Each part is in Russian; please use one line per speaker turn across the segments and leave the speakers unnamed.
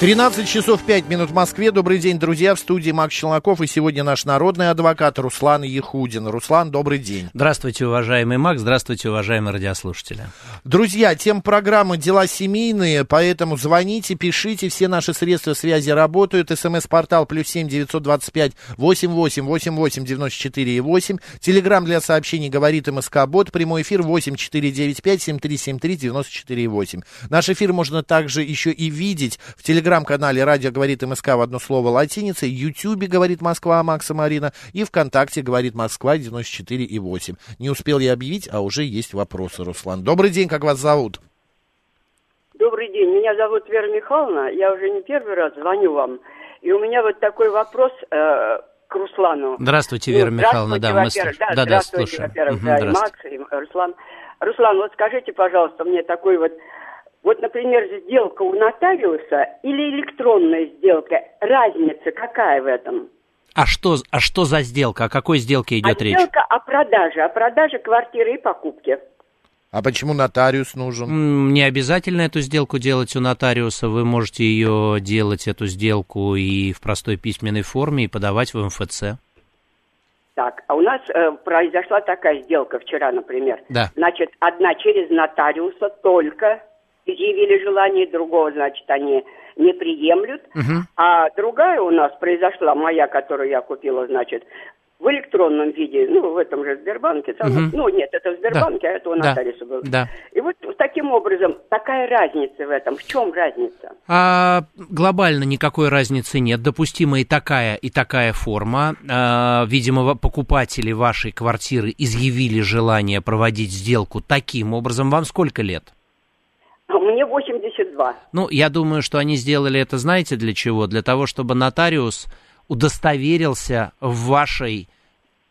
13 часов 5 минут в Москве. Добрый день, друзья. В студии Макс Челноков. И сегодня наш народный адвокат Руслан Ехудин. Руслан, добрый день.
Здравствуйте, уважаемый Макс. Здравствуйте, уважаемые радиослушатели.
Друзья, тем программы «Дела семейные», поэтому звоните, пишите. Все наши средства связи работают. СМС-портал плюс семь девятьсот двадцать пять восемь восемь восемь восемь девяносто четыре и восемь. Телеграмм для сообщений говорит МСК Бот. Прямой эфир восемь четыре девять пять семь три семь три девяносто четыре и восемь. Наш эфир можно также еще и видеть в телеграм телеграм-канале «Радио говорит МСК» в одно слово латиницей, Ютьюбе «Говорит Москва» Макса Марина и ВКонтакте «Говорит Москва» 94 и 8. Не успел я объявить, а уже есть вопросы, Руслан. Добрый день, как вас зовут?
Добрый день, меня зовут Вера Михайловна, я уже не первый раз звоню вам. И у меня вот такой вопрос э, к Руслану.
Здравствуйте, Вера ну, Михайловна, да, мы слушаем.
Да, да, да, слушаем. Во-первых, угу, да, и Макс, и Руслан. Руслан, вот скажите, пожалуйста, мне такой вот вот, например, сделка у нотариуса или электронная сделка, разница какая в этом?
А что, а что за сделка? О какой сделке идет
а
речь?
Сделка о продаже, о продаже квартиры и покупке.
А почему нотариус нужен?
Не обязательно эту сделку делать у нотариуса. Вы можете ее делать, эту сделку, и в простой письменной форме, и подавать в МФЦ.
Так, а у нас э, произошла такая сделка вчера, например.
Да.
Значит, одна через нотариуса только изъявили желание, другого, значит, они не приемлют. Угу. А другая у нас произошла, моя, которую я купила, значит, в электронном виде, ну, в этом же Сбербанке, там, угу. ну, нет, это в Сбербанке, да. а это у нотариуса да. было.
Да.
И вот таким образом, такая разница в этом. В чем разница?
А, глобально никакой разницы нет. Допустима и такая, и такая форма. А, видимо, покупатели вашей квартиры изъявили желание проводить сделку таким образом. Вам сколько лет?
А мне 82.
Ну, я думаю, что они сделали это, знаете, для чего? Для того, чтобы нотариус удостоверился в вашей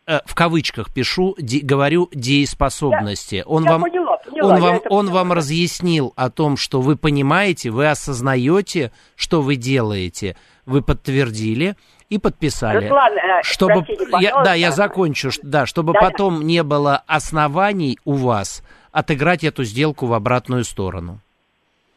э, в кавычках пишу, де, говорю, дееспособности. Я, он
я
вам,
поняла, поняла,
он вам, он вам разъяснил о том, что вы понимаете, вы осознаете, что вы делаете, вы подтвердили и подписали.
Руслан, э,
чтобы, я, да, я закончу, да, чтобы да, потом не было оснований у вас отыграть эту сделку в обратную сторону.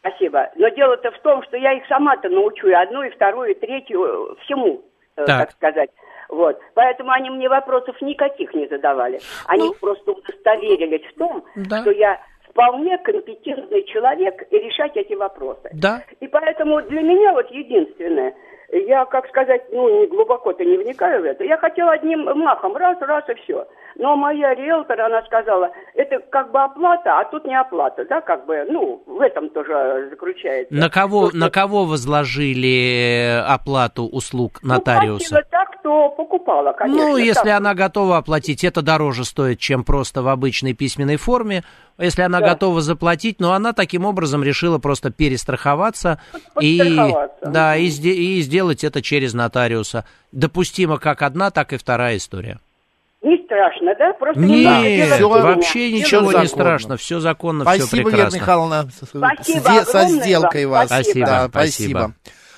Спасибо. Но дело-то в том, что я их сама-то научу и одну, и вторую, и третью, э, всему, э, так, так сказать. Вот. Поэтому они мне вопросов никаких не задавали. Они ну, просто удостоверились в том, да. что я вполне компетентный человек и решать эти вопросы.
Да.
И поэтому для меня вот единственное – я, как сказать, ну, не глубоко-то не вникаю в это. Я хотела одним махом, раз, раз и все. Но моя риэлтор, она сказала, это как бы оплата, а тут не оплата, да, как бы, ну, в этом тоже заключается.
На кого, То, на кого возложили оплату услуг ну, нотариуса? Ну,
так, кто покупала, конечно.
Ну, если
так.
она готова оплатить, это дороже стоит, чем просто в обычной письменной форме. Если она да. готова заплатить, но она таким образом решила просто перестраховаться и, да, и, и сделать это через нотариуса. Допустимо как одна, так и вторая история.
Не страшно, да?
Просто Нет, все, вообще ничего не страшно, все законно,
спасибо,
все прекрасно.
Спасибо, Михайловна,
спасибо,
со сделкой вас.
Спасибо,
да,
спасибо. спасибо.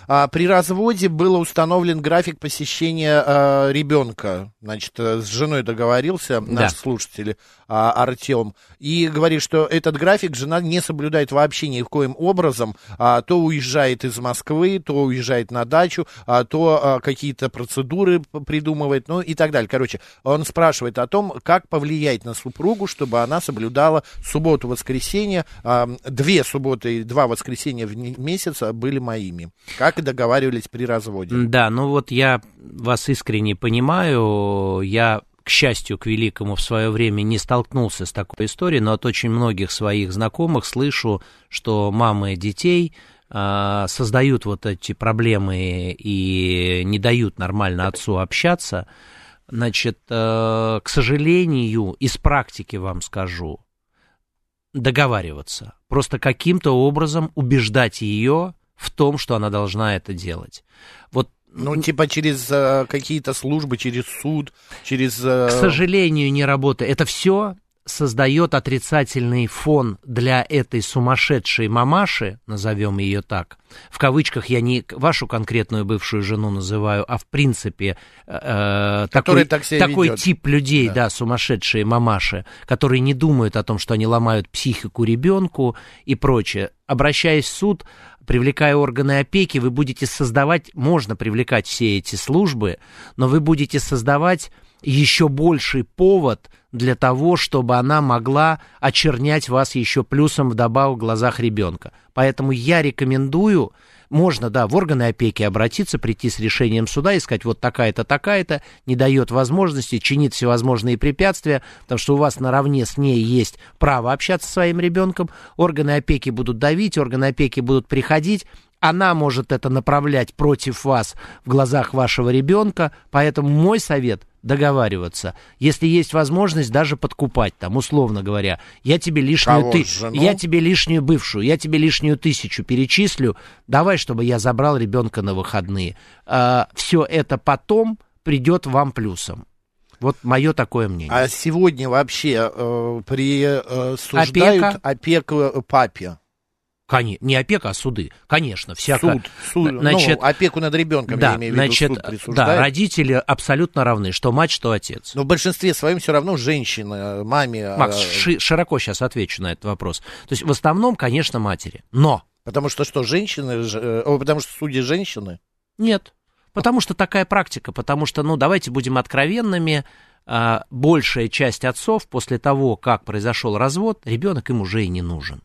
А, при разводе был установлен график посещения а, ребенка. Значит, э, с женой договорился да. наш слушатель а, Артем. И говорит, что этот график жена не соблюдает вообще ни в коем образом. А, то уезжает из Москвы, то уезжает на дачу, а, то а, какие-то процедуры придумывает, ну и так далее. Короче, он спрашивает о том, как повлиять на супругу, чтобы она соблюдала субботу-воскресенье. А, две субботы и два воскресенья в месяц были моими. Как как и договаривались при разводе.
Да, ну вот я вас искренне понимаю, я к счастью, к великому в свое время не столкнулся с такой историей, но от очень многих своих знакомых слышу, что мамы детей э, создают вот эти проблемы и не дают нормально отцу общаться. Значит, э, к сожалению, из практики вам скажу, договариваться. Просто каким-то образом убеждать ее в том, что она должна это делать. Вот
ну, типа через э, какие-то службы, через суд, через... Э...
К сожалению, не работает. Это все создает отрицательный фон для этой сумасшедшей мамаши, назовем ее так. В кавычках я не вашу конкретную бывшую жену называю, а в принципе э, такой, так такой тип людей, да. да, сумасшедшие мамаши, которые не думают о том, что они ломают психику ребенку и прочее. Обращаясь в суд, привлекая органы опеки, вы будете создавать, можно привлекать все эти службы, но вы будете создавать еще больший повод для того, чтобы она могла очернять вас еще плюсом вдобавок в глазах ребенка. Поэтому я рекомендую, можно, да, в органы опеки обратиться, прийти с решением суда и сказать, вот такая-то, такая-то, не дает возможности, чинит всевозможные препятствия, потому что у вас наравне с ней есть право общаться со своим ребенком, органы опеки будут давить, органы опеки будут приходить, она может это направлять против вас в глазах вашего ребенка, поэтому мой совет – договариваться. Если есть возможность, даже подкупать, там, условно говоря, я тебе лишнюю ты, я тебе лишнюю бывшую, я тебе лишнюю тысячу перечислю, давай, чтобы я забрал ребенка на выходные. А, все это потом придет вам плюсом. Вот мое такое мнение.
А сегодня вообще э, присуждают э, опеку э, папе?
Коне... Не опека, а суды. Конечно, всяко.
Суд, суд ну, значит, ну, опеку над ребенком,
да, я имею в виду, значит, суд присуждает. Да, родители абсолютно равны, что мать, что отец.
Но в большинстве своем все равно женщина, маме...
А, Макс, ши- широко сейчас отвечу на этот вопрос. То есть в основном, конечно, матери, но...
Потому что что, женщины... Э, о, потому что судьи женщины?
Нет, потому что такая практика, потому что, ну, давайте будем откровенными, а, большая часть отцов после того, как произошел развод, ребенок им уже и не нужен.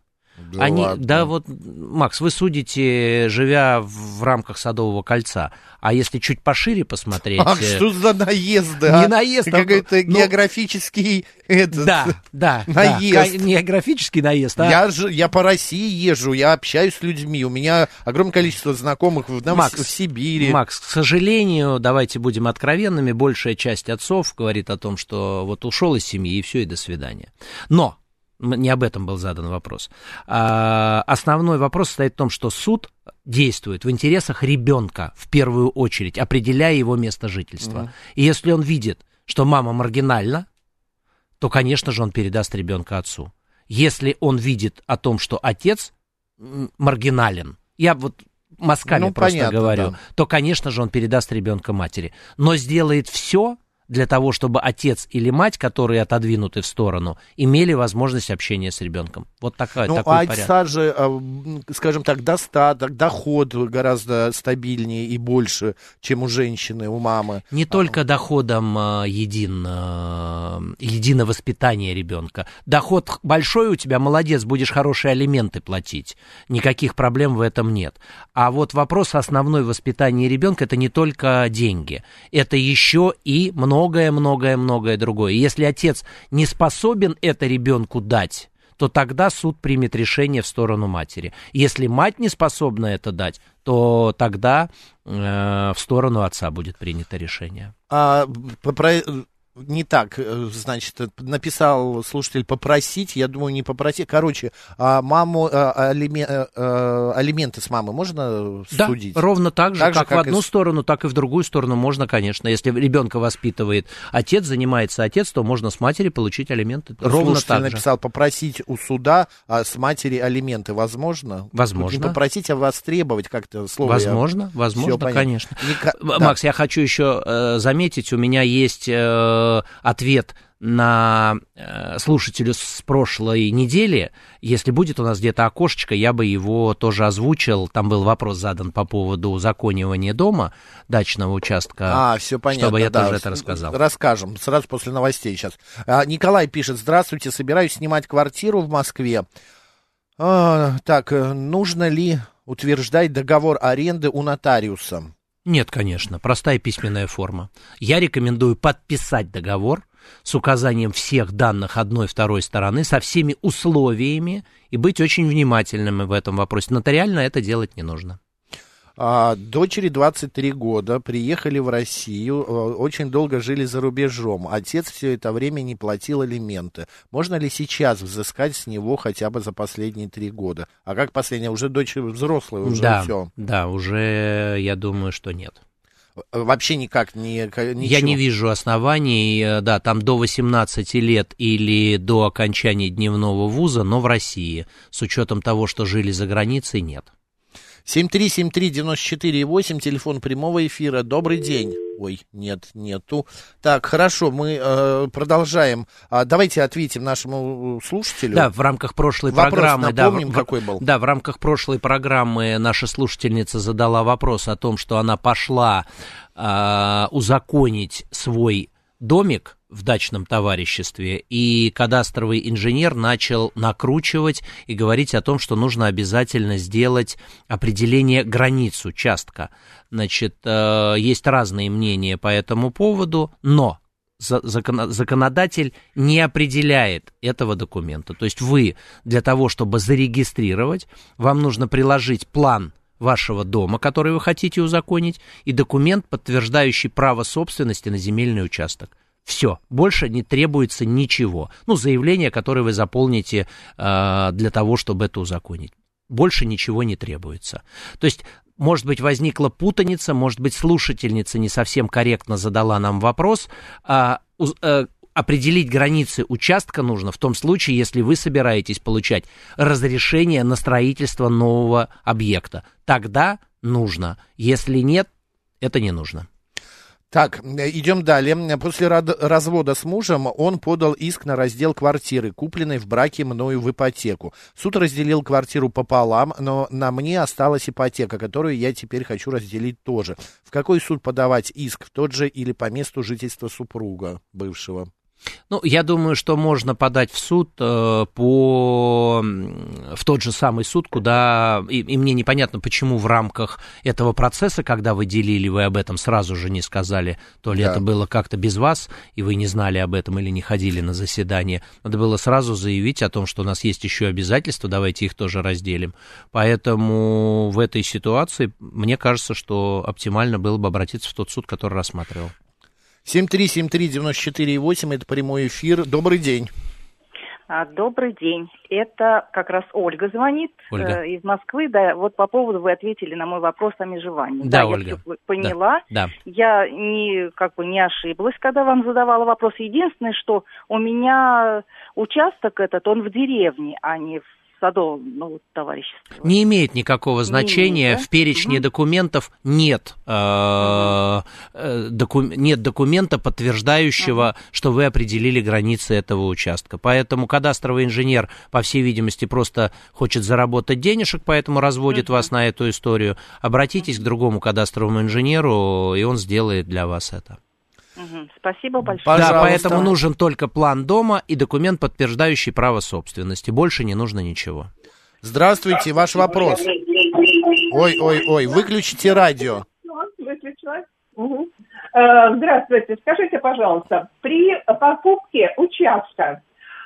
Да, Они, ладно. да, вот, Макс, вы судите, живя в рамках Садового кольца. А если чуть пошире посмотреть...
А что за наезды?
Не а? наезд,
а... Какой-то ну, географический... Этот,
да, да, наезд. Да, не географический наезд, а...
Я, же, я по России езжу, я общаюсь с людьми, у меня огромное количество знакомых в, там, Макс, в Сибири.
Макс, к сожалению, давайте будем откровенными, большая часть отцов говорит о том, что вот ушел из семьи, и все, и до свидания. Но не об этом был задан вопрос. А, основной вопрос состоит в том, что суд действует в интересах ребенка в первую очередь, определяя его место жительства. Mm-hmm. И если он видит, что мама маргинальна, то, конечно же, он передаст ребенка отцу. Если он видит о том, что отец маргинален, я вот мазками ну, просто понятно, говорю, да. то, конечно же, он передаст ребенка матери. Но сделает все, для того, чтобы отец или мать, которые отодвинуты в сторону, имели возможность общения с ребенком. Вот такая, ну, такой а порядок.
же, а, скажем так, достаток, доход гораздо стабильнее и больше, чем у женщины, у мамы.
Не только доходом а, един, едино воспитание ребенка. Доход большой у тебя, молодец, будешь хорошие алименты платить. Никаких проблем в этом нет. А вот вопрос основной воспитания ребенка это не только деньги, это еще и много многое-многое-многое другое. если отец не способен это ребенку дать, то тогда суд примет решение в сторону матери. Если мать не способна это дать, то тогда э, в сторону отца будет принято решение.
А, про, не так, э, значит, написал слушатель попросить, я думаю, не попросить. Короче, а маму, а, алимен, а, алименты с мамы можно
да, судить? ровно так же, так как, же, как в одну и... сторону, так и в другую сторону можно, конечно. Если ребенка воспитывает отец, занимается отец, то можно с матери получить алименты. Ровно
слушатель
так
написал, же. попросить у суда а с матери алименты возможно?
Возможно.
Не попросить, а востребовать как-то слово.
Возможно, я... возможно, конечно. Не... Макс, да. я хочу еще э, заметить, у меня есть... Э, ответ на э, слушателю с прошлой недели. Если будет у нас где-то окошечко, я бы его тоже озвучил. Там был вопрос задан по поводу узаконивания дома, дачного участка.
А, все понятно.
Чтобы я
да,
тоже это рассказал.
Расскажем, сразу после новостей сейчас. А, Николай пишет, здравствуйте, собираюсь снимать квартиру в Москве. А, так, э, нужно ли утверждать договор аренды у нотариуса?
Нет, конечно, простая письменная форма. Я рекомендую подписать договор с указанием всех данных одной и второй стороны, со всеми условиями и быть очень внимательным в этом вопросе. Нотариально это делать не нужно.
А, дочери 23 года, приехали в Россию, э, очень долго жили за рубежом. Отец все это время не платил алименты. Можно ли сейчас взыскать с него хотя бы за последние три года? А как последняя? Уже дочь взрослая, уже
да,
все.
Да, уже я думаю, что нет.
вообще никак не...
Ничего. Я не вижу оснований, э, да, там до 18 лет или до окончания дневного вуза, но в России, с учетом того, что жили за границей, нет.
7373948, телефон прямого эфира. Добрый день. Ой, нет, нету. Так, хорошо, мы э, продолжаем. А, давайте ответим нашему слушателю.
Да, в рамках прошлой вопрос программы.
Напомним,
да,
какой был.
Да, в рамках прошлой программы наша слушательница задала вопрос о том, что она пошла э, узаконить свой домик в дачном товариществе, и кадастровый инженер начал накручивать и говорить о том, что нужно обязательно сделать определение границ участка. Значит, э, есть разные мнения по этому поводу, но законодатель не определяет этого документа. То есть вы для того, чтобы зарегистрировать, вам нужно приложить план вашего дома, который вы хотите узаконить, и документ, подтверждающий право собственности на земельный участок. Все, больше не требуется ничего. Ну, заявление, которое вы заполните э, для того, чтобы это узаконить. Больше ничего не требуется. То есть, может быть, возникла путаница, может быть, слушательница не совсем корректно задала нам вопрос. А, э, определить границы участка нужно в том случае, если вы собираетесь получать разрешение на строительство нового объекта. Тогда нужно. Если нет, это не нужно.
Так, идем далее. После развода с мужем он подал иск на раздел квартиры, купленной в браке мною в ипотеку. Суд разделил квартиру пополам, но на мне осталась ипотека, которую я теперь хочу разделить тоже. В какой суд подавать иск? В тот же или по месту жительства супруга бывшего?
Ну, я думаю, что можно подать в суд э, по в тот же самый суд, куда и, и мне непонятно, почему в рамках этого процесса, когда вы делили, вы об этом сразу же не сказали, то ли да. это было как-то без вас и вы не знали об этом или не ходили на заседание. Надо было сразу заявить о том, что у нас есть еще обязательства, давайте их тоже разделим. Поэтому в этой ситуации мне кажется, что оптимально было бы обратиться в тот суд, который рассматривал.
7373948, это прямой эфир. Добрый день.
А, добрый день. Это как раз Ольга звонит Ольга. Э, из Москвы. Да, вот по поводу вы ответили на мой вопрос о межевании.
Да, да Ольга.
Я поняла. Да, да. Я не как бы не ошиблась, когда вам задавала вопрос. Единственное, что у меня участок этот, он в деревне, а не в садовом ну, товариществе.
Не имеет никакого значения. Имеет, В перечне угу. документов нет, э, э, доку, нет документа, подтверждающего, угу. что вы определили границы этого участка. Поэтому кадастровый инженер, по всей видимости, просто хочет заработать денежек, поэтому разводит угу. вас на эту историю. Обратитесь к другому кадастровому инженеру, и он сделает для вас это.
Спасибо большое.
Пожалуйста. Да, поэтому нужен только план дома и документ, подтверждающий право собственности. Больше не нужно ничего.
Здравствуйте, ваш вопрос. Ой, ой, ой, выключите радио.
Угу. Здравствуйте, скажите, пожалуйста, при покупке участка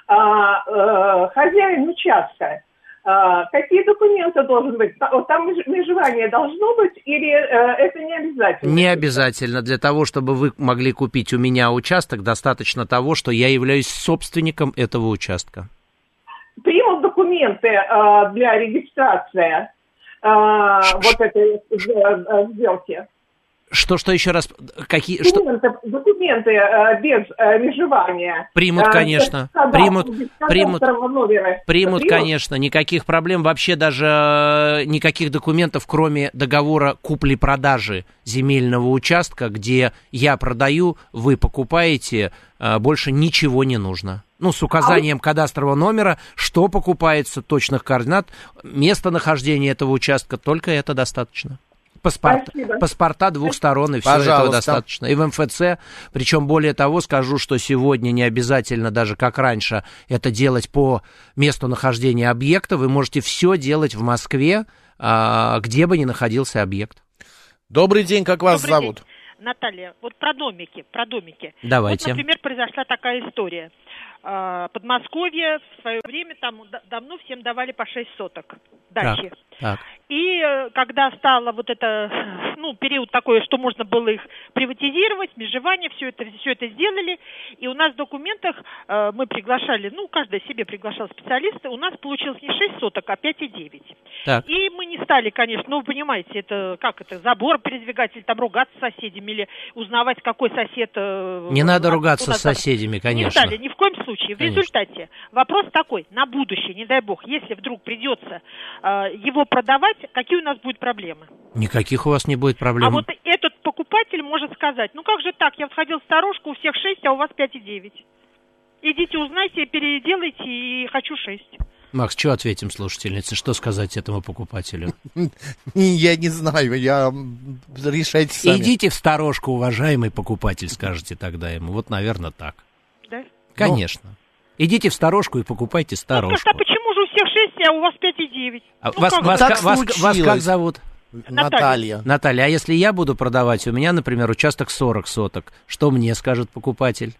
а, э, хозяин участка а, какие документы должны быть? Там межевание должно быть или э, это не обязательно?
Не обязательно. Для того, чтобы вы могли купить у меня участок, достаточно того, что я являюсь собственником этого участка.
Примут документы э, для регистрации э, вот этой сделки?
Что, что еще раз? Какие,
документы, что? документы э, без э, межевания.
Примут, э, конечно. Э, примут, примут, номера. примут, примут, конечно. Никаких проблем. Вообще даже э, никаких документов, кроме договора купли-продажи земельного участка, где я продаю, вы покупаете, э, больше ничего не нужно. Ну, с указанием а... кадастрового номера, что покупается, точных координат, местонахождения этого участка, только это достаточно. Паспорт, паспорта двух сторон, и все Пожалуйста. этого достаточно. И в МФЦ, причем более того, скажу, что сегодня не обязательно даже как раньше это делать по месту нахождения объекта. Вы можете все делать в Москве, а, где бы ни находился объект.
Добрый день, как вас Добрый зовут? День.
Наталья, вот про домики, про домики.
Давайте.
Вот, например, произошла такая история. Э, Подмосковье в свое время там давно всем давали по 6 соток дачи. Так, так. И э, когда стало вот это, ну, период такой, что можно было их приватизировать, межевание, все это, все это сделали, и у нас в документах э, мы приглашали, ну, каждый себе приглашал специалиста, у нас получилось не 6 соток, а 5,9. Так. И мы не стали, конечно, ну, вы понимаете, это как это, забор передвигать, или там ругаться с соседями, или узнавать, какой сосед...
Э, не надо ругаться с соседями, конечно. Не
стали, ни в коем случае. В конечно. результате вопрос такой, на будущее, не дай бог, если вдруг придется э, его продавать, какие у нас будут проблемы?
Никаких у вас не будет проблем. А
вот этот покупатель может сказать, ну как же так, я входил в сторожку, у всех 6, а у вас 5,9. Идите узнайте, переделайте и хочу 6.
Макс, что ответим слушательнице? Что сказать этому покупателю?
Я не знаю, я решайте сами.
Идите в сторожку, уважаемый покупатель, скажете тогда ему. Вот, наверное, так. Да? Конечно. Идите в сторожку и покупайте сторожку. Ну,
а почему же у всех 6, а у вас 5,9? А
ну, вас, вас, вас, вас, вас как зовут?
Наталья.
Наталья, а если я буду продавать, у меня, например, участок 40 соток, что мне скажет покупатель?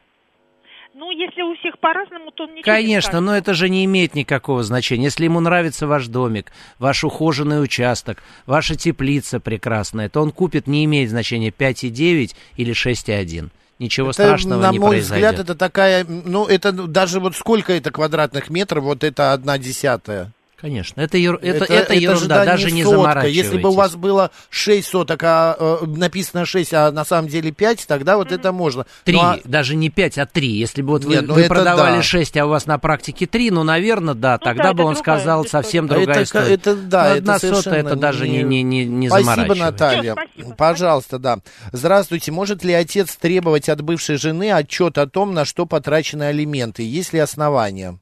Ну, если у всех по-разному, то ничего
Конечно, не но это же не имеет никакого значения. Если ему нравится ваш домик, ваш ухоженный участок, ваша теплица прекрасная, то он купит, не имеет значения, 5,9 или 6,1 ничего это, страшного
на
не
мой
произойдет.
взгляд, это такая, ну, это даже вот сколько это квадратных метров, вот это одна десятая.
Конечно, это, это, это, это ерунда, же, даже не, сотка.
Если бы у вас было 6 соток, а э, написано 6, а на самом деле 5, тогда вот mm-hmm. это можно.
3, ну, а... даже не 5, а 3. Если бы вот Нет, вы, ну вы продавали да. 6, а у вас на практике 3, ну, наверное, да, ну, тогда да, бы он сказал история. совсем другая это, история.
Это, да,
Но одна это сотая, это даже не, не, не, не
Спасибо, Наталья. спасибо. Пожалуйста, да. Здравствуйте. Может ли отец требовать от бывшей жены отчет о том, на что потрачены алименты? Есть ли основания?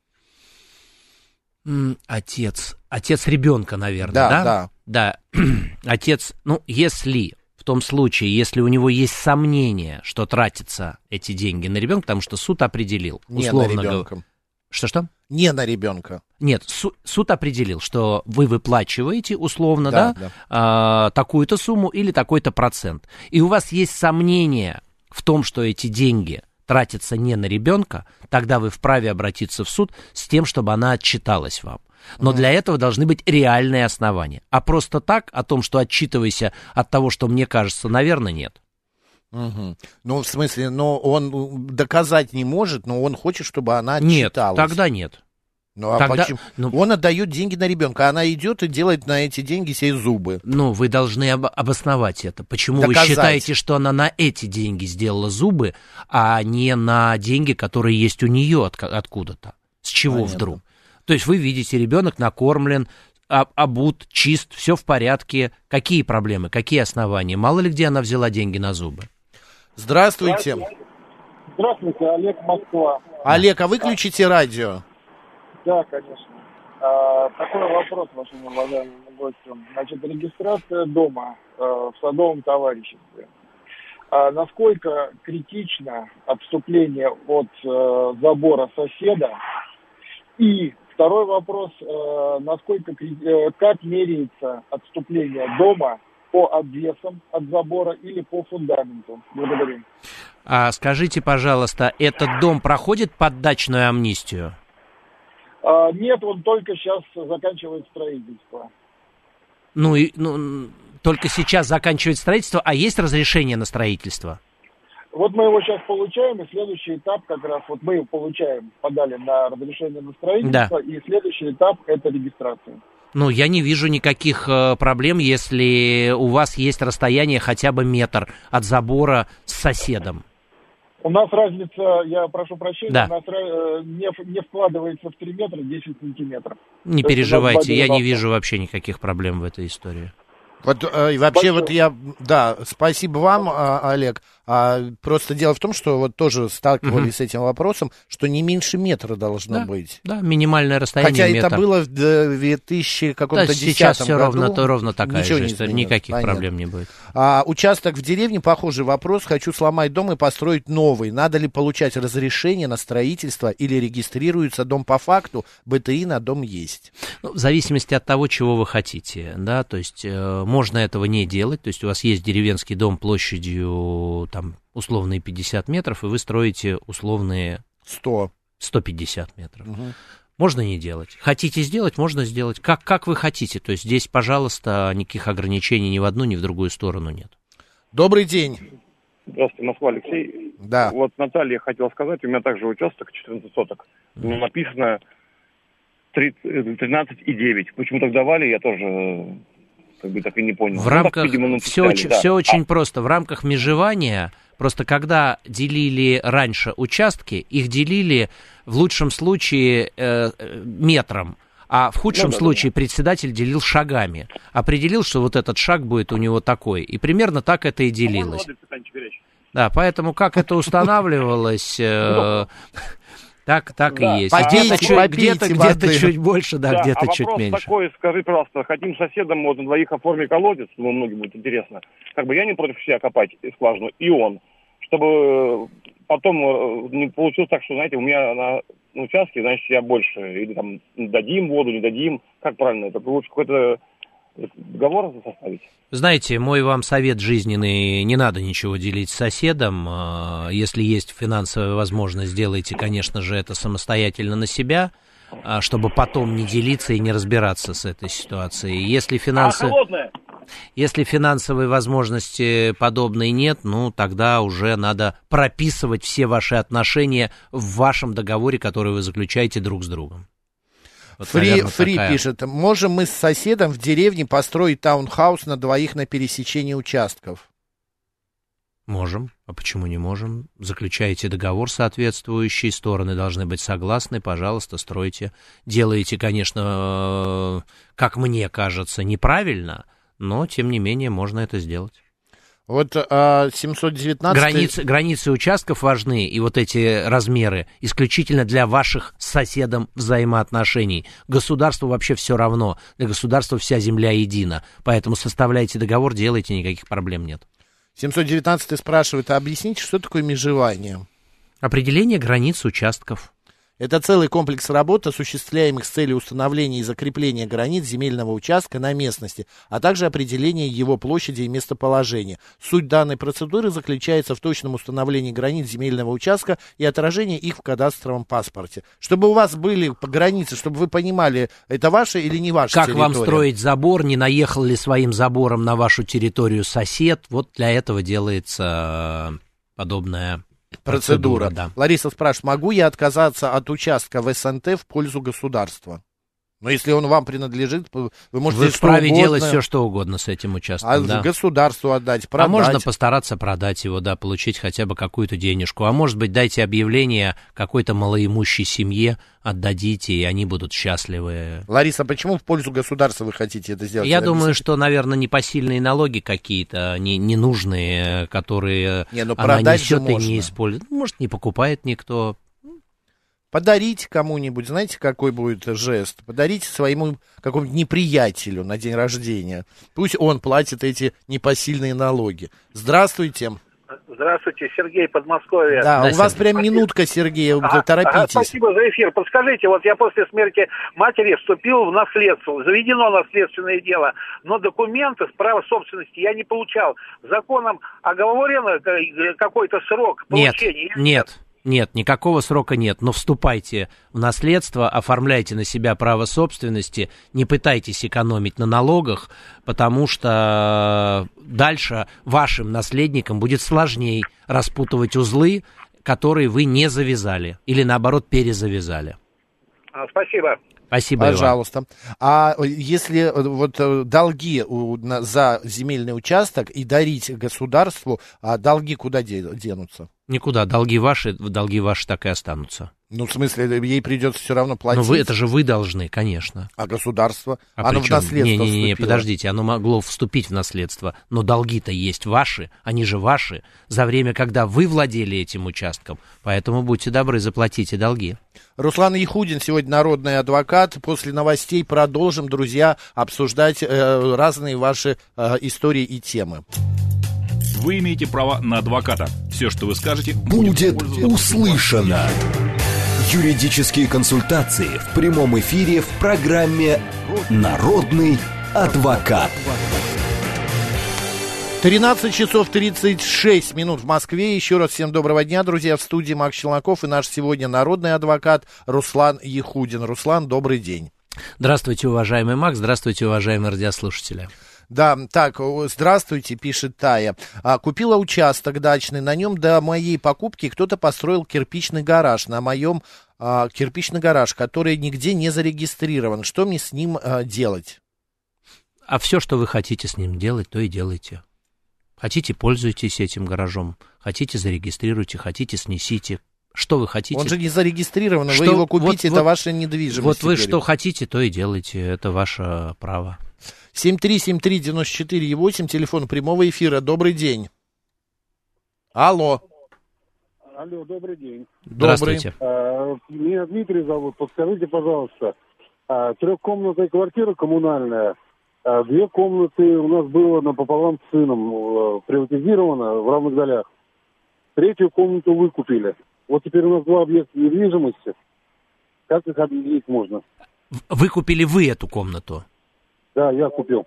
Отец. Отец ребенка, наверное, да?
Да,
да. Да. Отец, ну, если в том случае, если у него есть сомнение, что тратятся эти деньги на ребенка, потому что суд определил,
Не условно на ребенка.
Что-что?
Не на ребенка.
Нет, су- суд определил, что вы выплачиваете условно, да, да, да. А, такую-то сумму или такой-то процент. И у вас есть сомнение в том, что эти деньги тратится не на ребенка, тогда вы вправе обратиться в суд с тем, чтобы она отчиталась вам. Но для этого должны быть реальные основания. А просто так, о том, что отчитывайся от того, что мне кажется, наверное, нет.
Угу. Ну, в смысле, но он доказать не может, но он хочет, чтобы она отчиталась.
Нет, тогда нет.
Ну а Тогда, почему? Ну, Он отдает деньги на ребенка, она идет и делает на эти деньги себе зубы.
Ну, вы должны об, обосновать это. Почему Доказать. вы считаете, что она на эти деньги сделала зубы, а не на деньги, которые есть у нее от, откуда-то? С чего Понятно. вдруг? То есть вы видите, ребенок накормлен, обут, чист, все в порядке. Какие проблемы, какие основания? Мало ли где она взяла деньги на зубы.
Здравствуйте.
Здравствуйте, Олег Москва.
Олег, а выключите радио.
Да, конечно. А, такой вопрос вашему уважаемому гостю. Значит, регистрация дома э, в садовом товариществе. А насколько критично отступление от э, забора соседа? И второй вопрос, э, насколько, э, как меряется отступление дома по обвесам от забора или по фундаменту? Благодарю.
А скажите, пожалуйста, этот дом проходит поддачную амнистию?
А, нет, он только сейчас заканчивает строительство.
Ну и ну, только сейчас заканчивает строительство, а есть разрешение на строительство?
Вот мы его сейчас получаем, и следующий этап как раз, вот мы его получаем, подали на разрешение на строительство, да. и следующий этап это регистрация.
Ну, я не вижу никаких э, проблем, если у вас есть расстояние хотя бы метр от забора с соседом.
У нас разница, я прошу прощения, да. у нас э, не, не вкладывается в 3 метра 10 сантиметров.
Не То переживайте, я не вижу вообще никаких проблем в этой истории.
Вот э, вообще Большое. вот я, да, спасибо вам, а, Олег. А, просто дело в том, что вот тоже сталкивались угу. с этим вопросом, что не меньше метра должно
да,
быть.
Да, минимальное расстояние
Хотя
метр.
это было в 2000 каком-то да,
сейчас все
году.
ровно, то, ровно такая Ничего же история, никаких Понятно. проблем не будет.
А, участок в деревне, похожий вопрос. Хочу сломать дом и построить новый. Надо ли получать разрешение на строительство или регистрируется дом по факту? БТИ на дом есть.
Ну, в зависимости от того, чего вы хотите, да, то есть э, можно этого не делать, то есть у вас есть деревенский дом площадью там условные 50 метров, и вы строите условные
100.
150 метров. Угу. Можно не делать. Хотите сделать, можно сделать. Как, как вы хотите. То есть здесь, пожалуйста, никаких ограничений ни в одну, ни в другую сторону нет.
Добрый день.
Здравствуйте, Москва, Алексей.
Да.
Вот Наталья хотела сказать, у меня также участок 14 соток. Mm. Написано 13,9. Почему так давали, я тоже как бы так и не понял.
В ну, рамках... Так, видимо, все, очень, да. все очень а. просто. В рамках межевания, просто когда делили раньше участки, их делили в лучшем случае э, метром. А в худшем ну, да, случае да, да. председатель делил шагами. Определил, что вот этот шаг будет у него такой. И примерно так это и делилось. Да, поэтому как это устанавливалось, э, так, так да. и есть.
Попейте, где-то,
где-то, где-то чуть больше, да, да где-то а чуть меньше.
такой, скажи, пожалуйста, хотим соседом на двоих оформить колодец, ну, многим будет интересно. Как бы я не против себя копать скважину, и он. Чтобы потом э, не получилось так, что, знаете, у меня на участке, значит, я больше. Или там дадим воду, не дадим. Как правильно? Это лучше какой-то договор составить?
Знаете, мой вам совет жизненный, не надо ничего делить с соседом. А, если есть финансовая возможность, сделайте, конечно же, это самостоятельно на себя, а, чтобы потом не делиться и не разбираться с этой ситуацией. Если финансы... А, Если финансовой возможности подобной нет, ну, тогда уже надо прописывать все ваши отношения в вашем договоре, который вы заключаете друг с другом.
Вот, Фри, наверное, Фри такая... пишет, можем мы с соседом в деревне построить таунхаус на двоих на пересечении участков?
Можем. А почему не можем? Заключаете договор соответствующий, стороны должны быть согласны, пожалуйста, стройте. Делаете, конечно, э, как мне кажется, неправильно, но, тем не менее, можно это сделать.
Вот а, 719...
Границы, границы участков важны, и вот эти размеры исключительно для ваших с соседом взаимоотношений. Государству вообще все равно. Для государства вся земля едина. Поэтому составляйте договор, делайте, никаких проблем нет.
719 спрашивает, а объясните, что такое межевание?
Определение границ участков.
Это целый комплекс работ, осуществляемых с целью установления и закрепления границ земельного участка на местности, а также определения его площади и местоположения. Суть данной процедуры заключается в точном установлении границ земельного участка и отражении их в кадастровом паспорте. Чтобы у вас были границы, чтобы вы понимали, это ваше или не ваше
Как
территория.
вам строить забор, не наехал ли своим забором на вашу территорию сосед, вот для этого делается подобная Процедура. Процедура, да.
Лариса спрашивает, могу я отказаться от участка в СНТ в пользу государства? Но если он вам принадлежит, вы можете
Вы вправе делать все, что угодно с этим участком. А
да. государству отдать, продать.
А можно постараться продать его, да, получить хотя бы какую-то денежку. А может быть, дайте объявление какой-то малоимущей семье, отдадите, и они будут счастливы.
Лариса, почему в пользу государства вы хотите это сделать?
Я думаю, что, наверное, непосильные налоги какие-то, не, ненужные, которые
не, ну, она несет
и не использует. Может, не покупает никто,
Подарите кому-нибудь, знаете, какой будет жест? Подарите своему какому-нибудь неприятелю на день рождения. Пусть он платит эти непосильные налоги. Здравствуйте.
Здравствуйте, Сергей, Подмосковье.
Да, у вас прям минутка, Сергей, а, торопитесь.
спасибо за эфир. Подскажите, вот я после смерти матери вступил в наследство, заведено наследственное дело, но документы с права собственности я не получал. Законом оговорено какой-то срок
получения? Нет, нет. Нет, никакого срока нет, но вступайте в наследство, оформляйте на себя право собственности, не пытайтесь экономить на налогах, потому что дальше вашим наследникам будет сложнее распутывать узлы, которые вы не завязали или наоборот перезавязали.
А, спасибо.
Спасибо,
Пожалуйста. Иван. А если э, вот э, долги за земельный участок и дарить государству, а долги куда денутся?
Никуда. Долги ваши, долги ваши так и останутся.
Ну, в смысле, ей придется все равно платить.
Но вы, это же вы должны, конечно.
А государство?
А оно в наследство Не-не-не, подождите, оно могло вступить в наследство, но долги-то есть ваши, они же ваши, за время, когда вы владели этим участком. Поэтому будьте добры, заплатите долги.
Руслан Яхудин сегодня народный адвокат. После новостей продолжим, друзья, обсуждать э, разные ваши э, истории и темы.
Вы имеете право на адвоката. Все, что вы скажете,
будет, будет услышано. Юридические консультации в прямом эфире в программе «Народный адвокат».
13 часов 36 минут в Москве. Еще раз всем доброго дня, друзья. В студии Макс Челноков и наш сегодня народный адвокат Руслан Ехудин. Руслан, добрый день.
Здравствуйте, уважаемый Макс. Здравствуйте, уважаемые радиослушатели.
Да, так, здравствуйте, пишет Тая. А, купила участок дачный, на нем до моей покупки кто-то построил кирпичный гараж. На моем а, кирпичный гараж, который нигде не зарегистрирован. Что мне с ним а, делать?
А все, что вы хотите с ним делать, то и делайте. Хотите, пользуйтесь этим гаражом. Хотите, зарегистрируйте. Хотите, снесите. Что вы хотите?
Он же не зарегистрирован, что, вы его купите, вот, это вот, ваша недвижимость.
Вот теперь. вы что хотите, то и делайте. Это ваше право.
7373948, телефон прямого эфира. Добрый день. Алло.
Алло, добрый день.
Здравствуйте.
А, меня Дмитрий зовут. Подскажите, пожалуйста, а, трехкомнатная квартира коммунальная а две комнаты у нас было напополам с сыном э, приватизировано в равных долях. Третью комнату выкупили. Вот теперь у нас два объекта недвижимости. Как их объединить можно?
Вы купили вы эту комнату?
Да, я купил.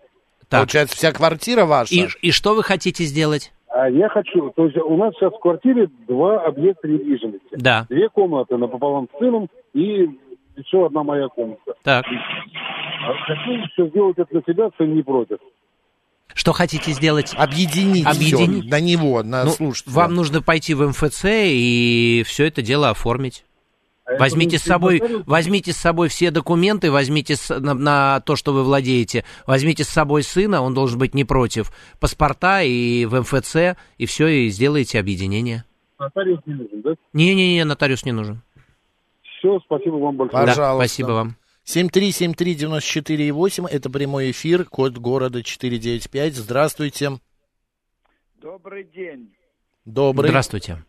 Так. Получается, вся квартира ваша?
И, и что вы хотите сделать?
А я хочу, то есть у нас сейчас в квартире два объекта недвижимости.
Да.
Две комнаты напополам с сыном и еще одна моя комната.
Так.
А хочу еще сделать это на себя, сын не против.
Что хотите сделать?
Объединить, Объединить? Все на него, на ну, слушателя.
Вам нужно пойти в МФЦ и все это дело оформить. А возьмите с собой, возьмите с собой все документы, возьмите с, на, на то, что вы владеете, возьмите с собой сына, он должен быть не против, паспорта и в МФЦ, и все, и сделайте объединение.
Нотариус не нужен, да?
Не-не-не, нотариус не нужен.
Все, спасибо вам большое.
Пожалуйста. Да, спасибо вам.
7373948, это прямой эфир, код города 495. Здравствуйте.
Добрый день.
Добрый.
Здравствуйте.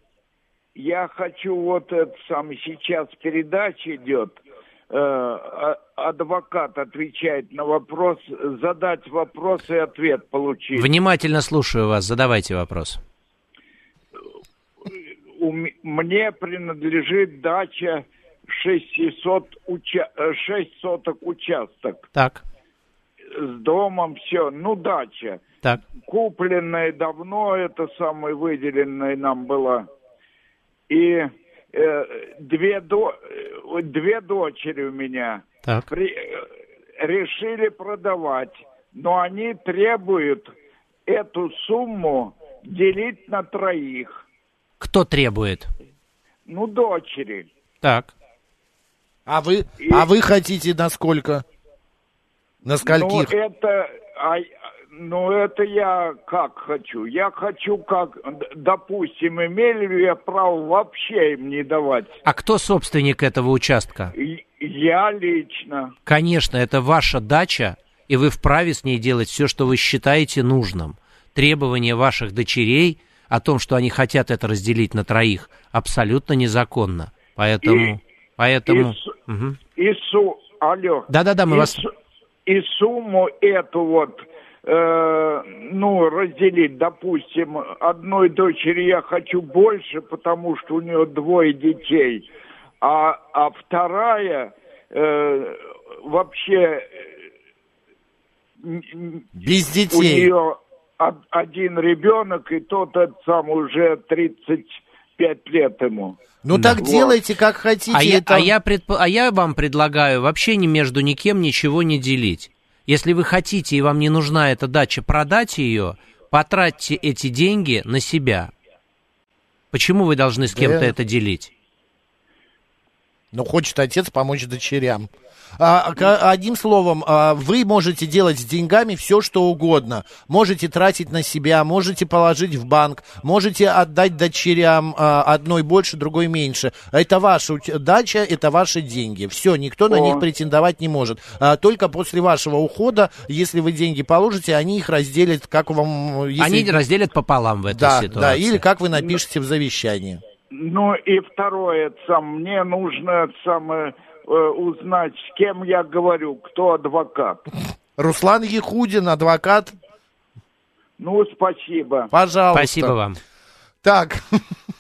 Я хочу вот это сам сейчас передача идет. Э, а, адвокат отвечает на вопрос, задать вопрос и ответ получить.
Внимательно слушаю вас, задавайте вопрос.
Мне принадлежит дача 600 уча... 6 э, соток участок.
Так.
С домом все. Ну, дача.
Так.
Купленная давно, это самая выделенная нам была. И э, две, до... Э, две дочери у меня.
Так.
При... Э, решили продавать. Но они требуют эту сумму делить на троих.
Кто требует?
Ну, дочери.
Так.
А вы, и... а вы хотите на сколько? На скольких?
Ну, это, а, ну, это я как хочу. Я хочу, как, допустим, имели ли я право вообще им не давать.
А кто собственник этого участка?
Я лично.
Конечно, это ваша дача, и вы вправе с ней делать все, что вы считаете нужным. Требования ваших дочерей о том, что они хотят это разделить на троих, абсолютно незаконно. Поэтому... И Поэтому...
И, угу. и су... Алло.
Да-да-да, мы
и
вас...
И сумму эту вот, э, ну, разделить, допустим, одной дочери я хочу больше, потому что у нее двое детей, а, а вторая э, вообще...
Без детей.
У нее один ребенок, и тот сам уже 35 лет ему.
Ну да. так вот. делайте, как хотите.
А, я, а, я предп... а я вам предлагаю вообще ни между никем ничего не делить. Если вы хотите и вам не нужна эта дача, продать ее, потратьте эти деньги на себя. Почему вы должны с кем-то да. это делить?
Ну, хочет отец помочь дочерям. А, одним словом, а, вы можете делать с деньгами все, что угодно. Можете тратить на себя, можете положить в банк, можете отдать дочерям а, одной больше, другой меньше. Это ваша дача, это ваши деньги. Все, никто О. на них претендовать не может. Только после вашего ухода, если вы деньги положите, они их разделят, как вам... Если...
Они разделят пополам в этой
да,
ситуации.
Да, или как вы напишете в завещании.
Ну и второе, сам, мне нужно самое Э, узнать, с кем я говорю, кто адвокат.
Руслан Ехудин, адвокат.
Ну, спасибо.
Пожалуйста.
Спасибо вам.
Так,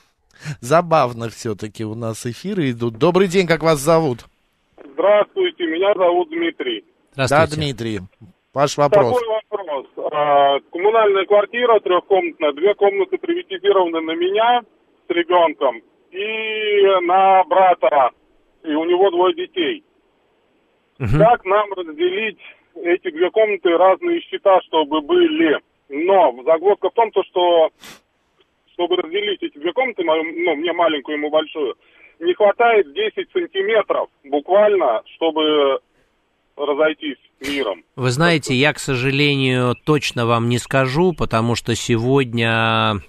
забавно все-таки у нас эфиры идут. Добрый день, как вас зовут?
Здравствуйте, меня зовут Дмитрий.
Да, Дмитрий. Ваш вопрос.
Такой вопрос. А, коммунальная квартира трехкомнатная, две комнаты приватизированы на меня с ребенком и на брата, и у него двое детей. Угу. Как нам разделить эти две комнаты, разные счета, чтобы были? Но загвоздка в том, то, что чтобы разделить эти две комнаты, ну, мне маленькую, ему большую, не хватает 10 сантиметров буквально, чтобы разойтись миром.
Вы знаете, я, к сожалению, точно вам не скажу, потому что сегодня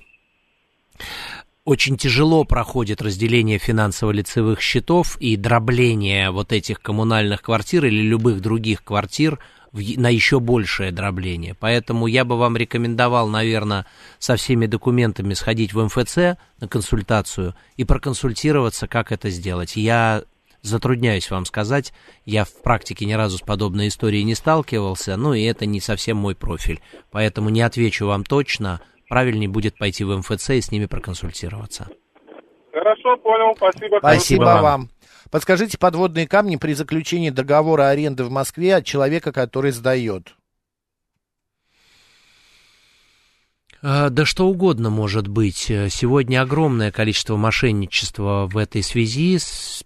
очень тяжело проходит разделение финансово-лицевых счетов и дробление вот этих коммунальных квартир или любых других квартир на еще большее дробление. Поэтому я бы вам рекомендовал, наверное, со всеми документами сходить в МФЦ на консультацию и проконсультироваться, как это сделать. Я затрудняюсь вам сказать, я в практике ни разу с подобной историей не сталкивался, ну и это не совсем мой профиль. Поэтому не отвечу вам точно, правильнее будет пойти в МФЦ и с ними проконсультироваться.
Хорошо, понял, спасибо.
Спасибо вам. вам. Подскажите подводные камни при заключении договора аренды в Москве от человека, который сдает.
А, да что угодно может быть. Сегодня огромное количество мошенничества в этой связи.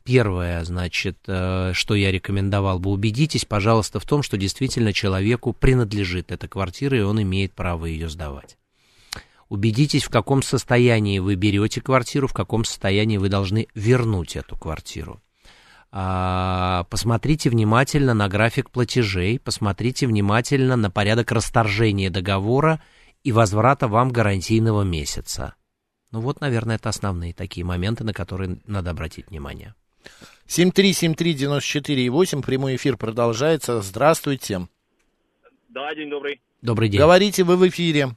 Первое, значит, э, что я рекомендовал бы, убедитесь, пожалуйста, в том, что действительно человеку принадлежит эта квартира, и он имеет право ее сдавать. Убедитесь, в каком состоянии вы берете квартиру, в каком состоянии вы должны вернуть эту квартиру. А, посмотрите внимательно на график платежей, посмотрите внимательно на порядок расторжения договора и возврата вам гарантийного месяца. Ну вот, наверное, это основные такие моменты, на которые надо обратить внимание.
7373948, прямой эфир продолжается. Здравствуйте.
Да, день добрый.
Добрый день.
Говорите, вы в эфире.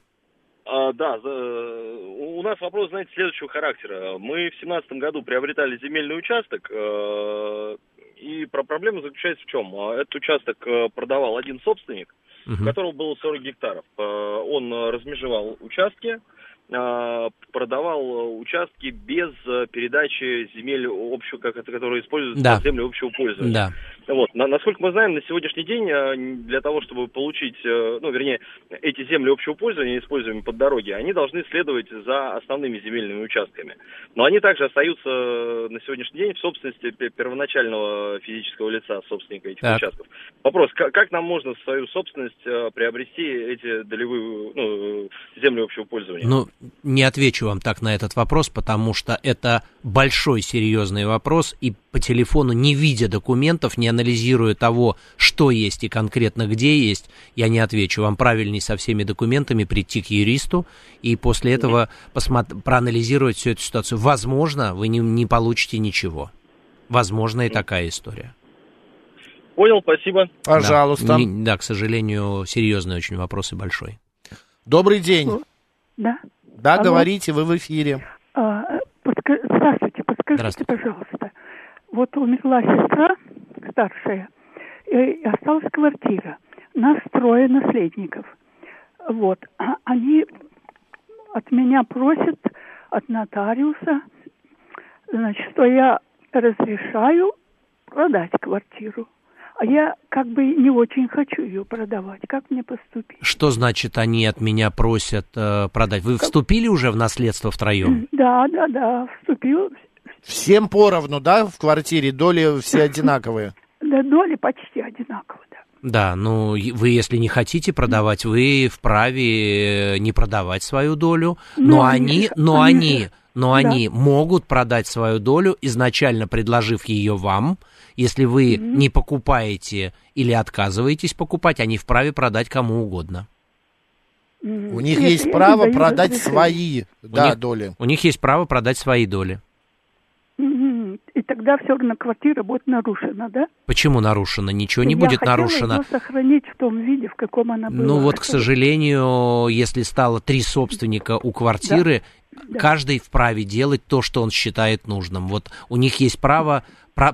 А, да, у нас вопрос, знаете, следующего характера. Мы в семнадцатом году приобретали земельный участок, э, и проблема заключается в чем? А, этот участок э, продавал один собственник, угу. у которого было 40 гектаров. Э, он размежевал участки, продавал участки без передачи земель общего, как это, которые используются да. земли общего пользования.
Да.
Вот. На, насколько мы знаем, на сегодняшний день э, для того, чтобы получить, э, ну, вернее, эти земли общего пользования, используемые под дороги, они должны следовать за основными земельными участками. Но они также остаются на сегодняшний день в собственности первоначального физического лица, собственника этих так. участков. Вопрос, как, нам можно в свою собственность э, приобрести эти долевые, ну, земли общего пользования?
Ну, не отвечу вам так на этот вопрос, потому что это большой серьезный вопрос, и по телефону, не видя документов, не анализируя того, что есть и конкретно где есть, я не отвечу. Вам правильней со всеми документами прийти к юристу и после этого посмотри, проанализировать всю эту ситуацию. Возможно, вы не, не получите ничего. Возможно, и такая история.
Понял, спасибо.
Пожалуйста. Да,
не, да, к сожалению, серьезный очень вопрос и большой.
Добрый день.
Да.
Да, Алло. говорите, вы в эфире.
А, подска... Здравствуйте, подскажите, Здравствуйте. пожалуйста. Вот умерла сестра старшая, и осталась квартира. Нас трое наследников. Вот. А они от меня просят, от нотариуса, значит, что я разрешаю продать квартиру. А я как бы не очень хочу ее продавать. Как мне поступить?
Что значит они от меня просят э, продать? Вы вступили уже в наследство втроем?
Да, да, да, вступил.
Всем поровну, да, в квартире? Доли все одинаковые?
Да, доли почти одинаковые, да.
Да, ну вы, если не хотите продавать, вы вправе э, не продавать свою долю, но, но они, но они, они но да. они могут продать свою долю, изначально предложив ее вам. Если вы mm-hmm. не покупаете или отказываетесь покупать, они вправе продать кому угодно.
Mm-hmm. У них есть право продать свои да,
них,
доли.
У них есть право продать свои доли.
И тогда все равно квартира будет нарушена, да?
Почему нарушена? Ничего не Я будет нарушено.
Я сохранить в том виде, в каком она была.
Ну вот, к сожалению, если стало три собственника у квартиры, да. каждый вправе делать то, что он считает нужным. Вот у них есть право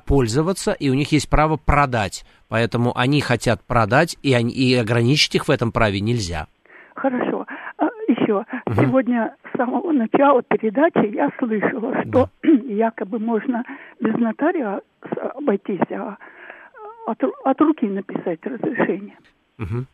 пользоваться, и у них есть право продать. Поэтому они хотят продать, и, они, и ограничить их в этом праве нельзя.
Хорошо. Еще. Угу. Сегодня с самого начала передачи я слышала, что да. якобы можно без нотариуса обойтись, а от, от руки написать разрешение.
Угу.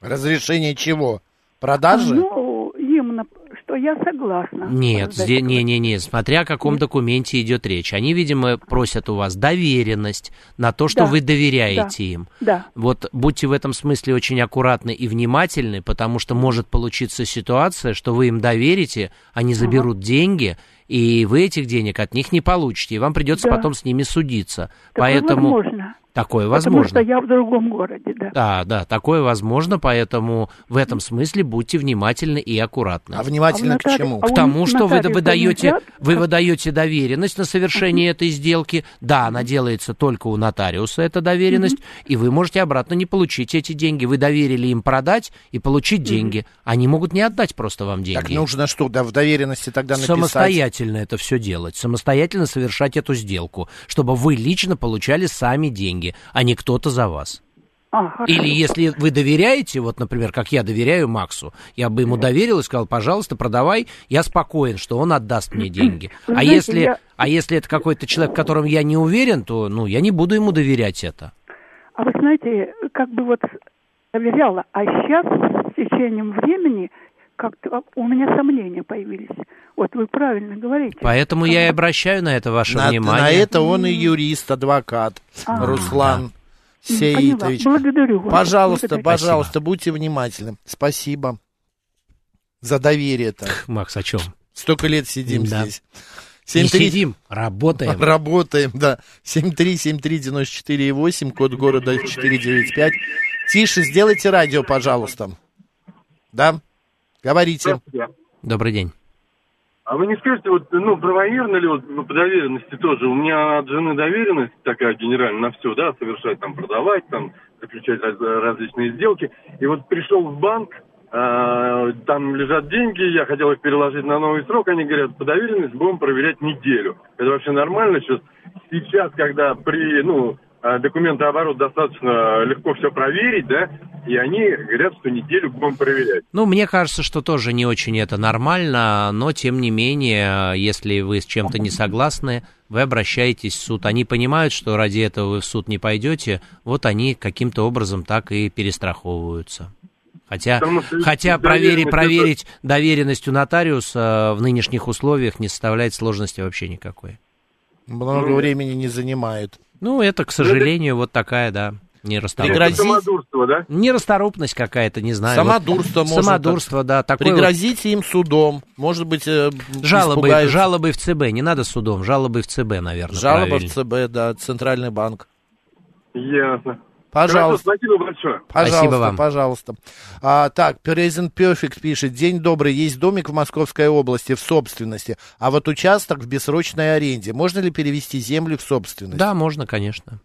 Разрешение чего? Продажи?
Ну, им что я согласна.
Нет, здесь, не, не, не, смотря о каком Нет. документе идет речь. Они, видимо, просят у вас доверенность на то, что да. вы доверяете
да.
им.
Да.
Вот будьте в этом смысле очень аккуратны и внимательны, потому что может получиться ситуация, что вы им доверите, они заберут ага. деньги, и вы этих денег от них не получите, и вам придется да. потом с ними судиться.
Такое Поэтому возможно.
Такое возможно.
Потому что я в другом городе, да.
Да, да, такое возможно, поэтому в этом смысле будьте внимательны и аккуратны.
А внимательно а к чему?
К тому, что вы выдаете, вы выдаете доверенность на совершение этой сделки. Да, она делается только у нотариуса, эта доверенность, и вы можете обратно не получить эти деньги. Вы доверили им продать и получить деньги. Они могут не отдать просто вам деньги.
Так нужно что, да, в доверенности тогда написать?
Самостоятельно это все делать, самостоятельно совершать эту сделку, чтобы вы лично получали сами деньги деньги, а не кто-то за вас.
А,
Или если вы доверяете, вот, например, как я доверяю Максу, я бы ему доверил и сказал, пожалуйста, продавай, я спокоен, что он отдаст мне деньги. а знаете, если, я... а если это какой-то человек, в котором я не уверен, то, ну, я не буду ему доверять это.
А вы знаете, как бы вот доверяла, а сейчас с течением времени как-то у меня сомнения появились. Вот вы правильно говорите.
Поэтому я и обращаю на это ваше
на,
внимание.
На это он и юрист, адвокат а, Руслан да. Сеитович.
Благодарю
вас. Пожалуйста, Благодарю. пожалуйста, Спасибо. будьте внимательны. Спасибо за доверие-то.
Макс, о чем?
Столько лет сидим да. здесь.
7 Не 3... сидим, работаем.
Работаем, да. 7373948, код города 495. Тише, сделайте радио, пожалуйста. Да? Говорите.
Добрый день.
А вы не скажете, вот, ну, правомерно ли вот ну, по доверенности тоже? У меня от жены доверенность такая генеральная на все, да, совершать, там, продавать, там, заключать раз, различные сделки. И вот пришел в банк, э, там лежат деньги, я хотел их переложить на новый срок, они говорят, по доверенности будем проверять неделю. Это вообще нормально сейчас? Сейчас, когда при, ну, а, документооборот достаточно легко все проверить, да, и они говорят, что неделю будем проверять.
Ну, мне кажется, что тоже не очень это нормально, но тем не менее, если вы с чем-то не согласны, вы обращаетесь в суд. Они понимают, что ради этого вы в суд не пойдете, вот они каким-то образом так и перестраховываются. Хотя, хотя проверить, проверить доверенность у нотариуса в нынешних условиях не составляет сложности вообще никакой.
Много ну, времени не занимает.
Ну, это, к сожалению, вот такая, да.
Нерасторопность. Самодурство, да?
Нерасторопность какая-то, не знаю.
Самодурство,
вот, может Самодурство, да.
Такое Пригрозите вот... им судом, может быть, э,
жалобы, жалобы в ЦБ, не надо судом, жалобы в ЦБ, наверное,
Жалоба правильно. в ЦБ, да, Центральный банк.
Ясно.
Пожалуйста.
Спасибо большое.
Пожалуйста, спасибо вам. пожалуйста. А, так, Present Perfect пишет. День добрый. Есть домик в Московской области в собственности, а вот участок в бессрочной аренде. Можно ли перевести землю в собственность?
Да, можно, конечно.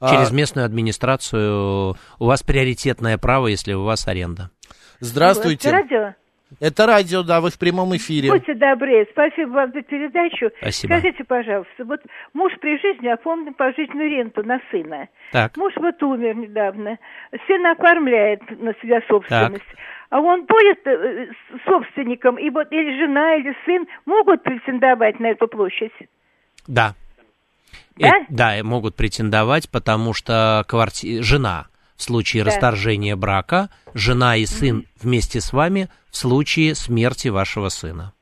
А... Через местную администрацию у вас приоритетное право, если у вас аренда.
Здравствуйте. Радио? Это радио, да, вы в прямом эфире.
Будьте добры, спасибо вам за передачу.
Спасибо.
Скажите, пожалуйста, вот муж при жизни оформил пожизненную ренту на сына.
Так.
Муж вот умер недавно. Сын оформляет на себя собственность. Так. А он будет э, собственником, и вот или жена, или сын могут претендовать на эту площадь?
Да. Да? Э, да, могут претендовать, потому что кварти... жена в случае да. расторжения брака, жена и сын mm-hmm. вместе с вами в случае смерти вашего сына.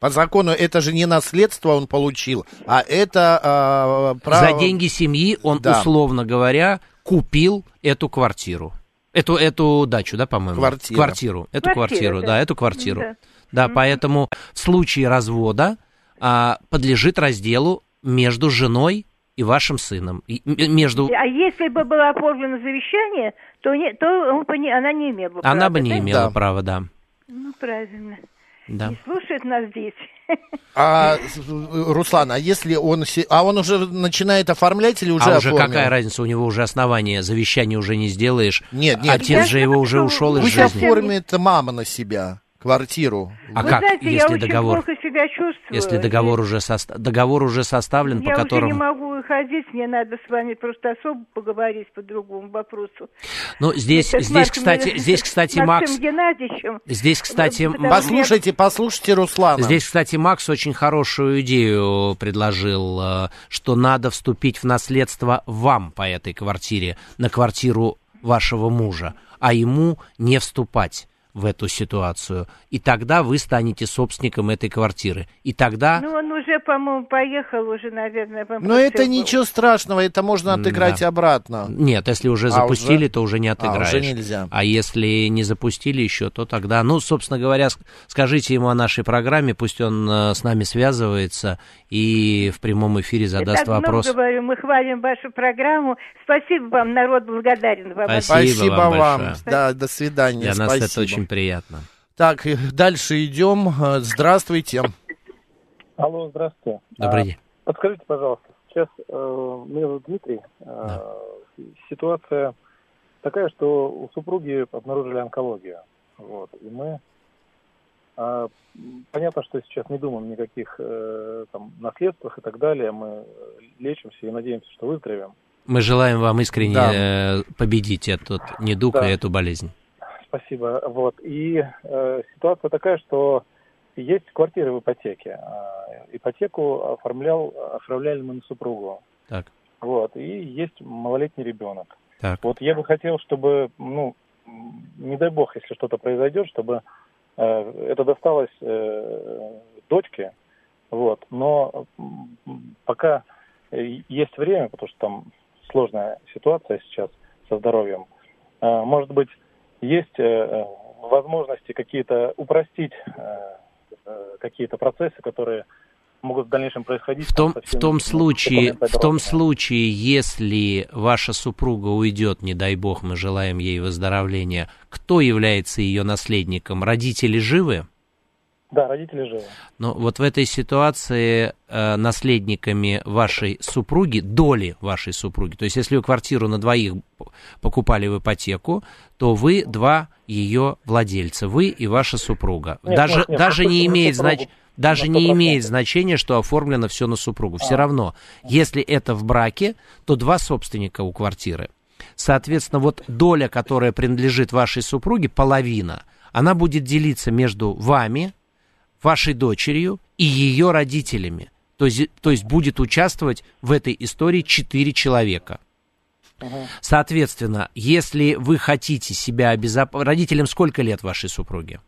По закону это же не наследство он получил, а это э, право...
За деньги семьи он, да. условно говоря, купил эту квартиру. Эту, эту дачу, да, по-моему?
Квартиру.
Квартиру. Эту Квартира, квартиру, да. да, эту квартиру. Да, да mm-hmm. поэтому в случае развода а, подлежит разделу между женой и вашим сыном. И, между...
А если бы было оформлено завещание, то, не, то он бы не, она не имела права.
Она бы не да? имела да. права, да.
Ну, правильно.
Да.
Не слушает нас дети.
А, Руслан, а если он... А он уже начинает оформлять или уже
А
уже
какая разница? У него уже основание, завещание уже не сделаешь.
Нет, нет.
Отец же его уже ушел из жизни.
Пусть оформит мама на себя квартиру.
А Вы как, знаете, если я договор, очень плохо себя чувствую. Если договор уже, соста... договор уже составлен,
я
по которому...
Я уже не могу выходить, мне надо с вами просто особо поговорить по другому вопросу.
Ну, здесь, Это здесь, кстати, здесь, кстати, Макс...
Геннадьевичем.
Здесь, кстати...
Послушайте, послушайте Руслана.
Здесь, кстати, Макс очень хорошую идею предложил, э, что надо вступить в наследство вам по этой квартире, на квартиру вашего мужа, а ему не вступать в эту ситуацию. И тогда вы станете собственником этой квартиры. И тогда...
Ну, он уже, по-моему, поехал уже, наверное.
Но это ничего страшного, это можно отыграть да. обратно.
Нет, если уже а запустили,
уже?
то уже не отыграешь.
А, уже нельзя.
А если не запустили еще, то тогда... Ну, собственно говоря, скажите ему о нашей программе, пусть он э, с нами связывается и в прямом эфире задаст
Я
вопрос.
Много говорю, мы хвалим вашу программу. Спасибо вам, народ благодарен вам.
Спасибо,
Спасибо
вам.
вам.
Большое.
Да, до свидания.
Для
Спасибо.
нас это очень приятно.
Так, дальше идем. Здравствуйте.
Алло, здравствуйте.
Добрый день.
А, подскажите, пожалуйста, сейчас э, меня зовут Дмитрий. Э, да. Ситуация такая, что у супруги обнаружили онкологию. Вот, и мы э, понятно, что сейчас не думаем никаких э, там наследствах и так далее. Мы лечимся и надеемся, что выздоровеем.
Мы желаем вам искренне да. победить этот недуг да. и эту болезнь.
Спасибо. Вот. И э, ситуация такая, что есть квартиры в ипотеке. Э, ипотеку оформлял, оформляли мы на супругу.
Так.
Вот. И есть малолетний ребенок.
Так.
Вот я бы хотел, чтобы, ну, не дай бог, если что-то произойдет, чтобы э, это досталось э, дочке. Вот. Но пока есть время, потому что там сложная ситуация сейчас со здоровьем, э, может быть, есть э, возможности какие-то упростить э, какие-то процессы, которые могут в дальнейшем происходить.
В том, в том случае, в том случае, если ваша супруга уйдет, не дай бог, мы желаем ей выздоровления, кто является ее наследником? Родители живы?
Да, родители живы.
Но вот в этой ситуации э, наследниками вашей супруги, доли вашей супруги, то есть если вы квартиру на двоих покупали в ипотеку, то вы два ее владельца, вы и ваша супруга. Нет, даже нет, нет, даже не имеет значения даже не имеет значения, что оформлено все на супругу. Все а. равно, если это в браке, то два собственника у квартиры. Соответственно, вот доля, которая принадлежит вашей супруге, половина, она будет делиться между вами, вашей дочерью и ее родителями. То есть, то есть будет участвовать в этой истории четыре человека. Соответственно, если вы хотите себя обезопасить... Родителям сколько лет вашей супруги?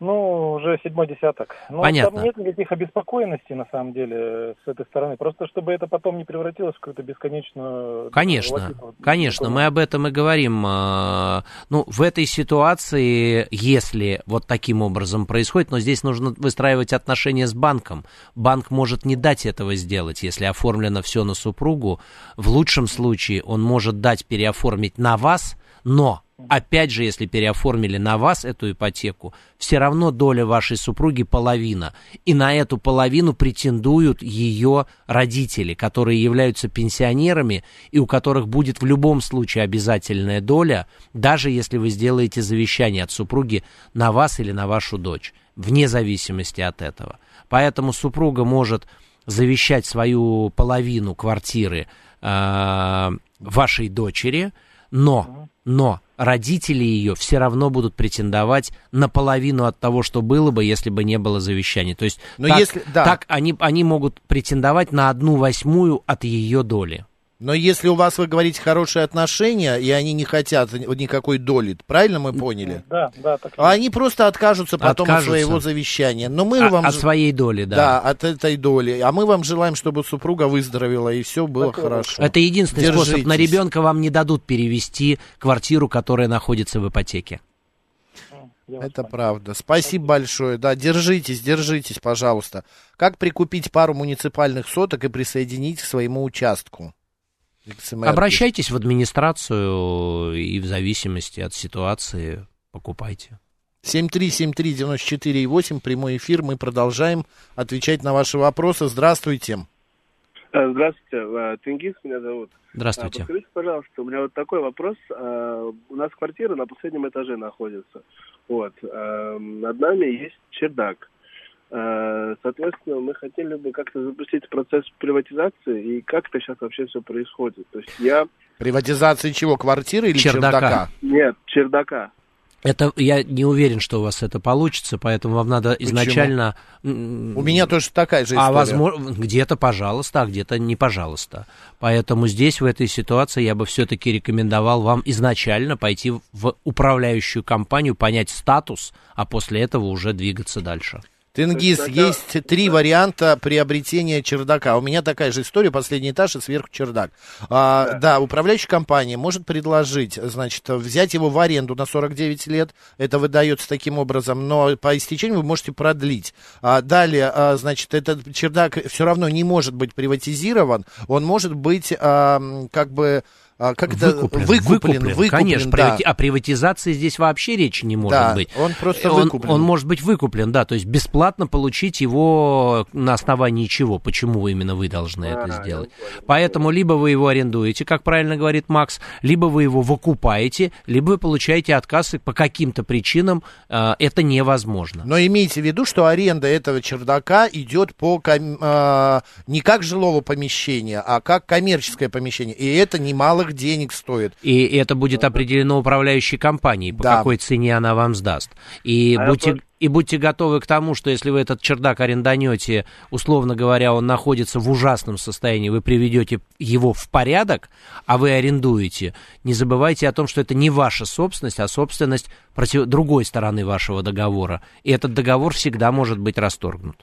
Ну, уже седьмой десяток. Ну,
Понятно.
Там нет никаких обеспокоенностей, на самом деле, с этой стороны. Просто чтобы это потом не превратилось в какую-то бесконечную...
Конечно, конечно, мы об этом и говорим. А, ну, в этой ситуации, если вот таким образом происходит, но здесь нужно выстраивать отношения с банком. Банк может не дать этого сделать, если оформлено все на супругу. В лучшем случае он может дать переоформить на вас, но Опять же, если переоформили на вас эту ипотеку, все равно доля вашей супруги половина. И на эту половину претендуют ее родители, которые являются пенсионерами и у которых будет в любом случае обязательная доля, даже если вы сделаете завещание от супруги на вас или на вашу дочь, вне зависимости от этого. Поэтому супруга может завещать свою половину квартиры э, вашей дочери, но, но родители ее все равно будут претендовать на половину от того, что было бы, если бы не было завещания. То есть Но так, если, да. так они, они могут претендовать на одну восьмую от ее доли.
Но если у вас, вы говорите, хорошие отношения, и они не хотят никакой доли, правильно мы поняли?
Да, да. Так
а они просто откажутся потом откажутся. от своего завещания. Но мы
а,
вам...
От своей доли, да.
Да, от этой доли. А мы вам желаем, чтобы супруга выздоровела, и все было так хорошо.
Это единственный Держитесь. способ. На ребенка вам не дадут перевести квартиру, которая находится в ипотеке.
Это правда. Спасибо большое. Да, держитесь, держитесь, пожалуйста. Как прикупить пару муниципальных соток и присоединить к своему участку?
Обращайтесь в администрацию и в зависимости от ситуации покупайте.
7373948, прямой эфир. Мы продолжаем отвечать на ваши вопросы. Здравствуйте.
Э, здравствуйте, э, Тенгиз меня зовут.
Здравствуйте.
Подскажите, пожалуйста, у меня вот такой вопрос. Э, у нас квартира на последнем этаже находится. Вот. Над нами есть чердак. Э, соответственно, мы хотели бы как-то запустить процесс приватизации, и как это сейчас вообще все происходит. То есть я...
Приватизации чего, квартиры или чердака? чердака?
Нет, чердака.
Это я не уверен, что у вас это получится, поэтому вам надо
Почему?
изначально.
У меня тоже такая же история.
А возможно, где-то пожалуйста, а где-то не пожалуйста. Поэтому здесь в этой ситуации я бы все-таки рекомендовал вам изначально пойти в управляющую компанию, понять статус, а после этого уже двигаться дальше.
Тенгиз, есть три варианта приобретения чердака. У меня такая же история, последний этаж и сверху чердак. А, да. да, управляющая компания может предложить, значит, взять его в аренду на 49 лет, это выдается таким образом, но по истечению вы можете продлить. А, далее, а, значит, этот чердак все равно не может быть приватизирован, он может быть а, как бы как это
выкуплен, выкуплен, выкуплен, конечно. Да. Привати... О приватизации здесь вообще речи не может
да,
быть.
Он просто
он,
выкуплен.
Он может быть выкуплен, да, то есть бесплатно получить его на основании чего? Почему именно вы должны а, это сделать? Поэтому либо вы его арендуете, как правильно говорит Макс, либо вы его выкупаете, либо вы получаете отказ, и по каким-то причинам э, это невозможно.
Но имейте в виду, что аренда этого чердака идет по э, не как жилого помещения, а как коммерческое помещение, и это немало немалых денег стоит.
И это будет определено управляющей компанией, по да. какой цене она вам сдаст. И а будьте... И будьте готовы к тому, что если вы этот чердак аренданете, условно говоря, он находится в ужасном состоянии, вы приведете его в порядок, а вы арендуете, не забывайте о том, что это не ваша собственность, а собственность против... другой стороны вашего договора. И этот договор всегда может быть расторгнут.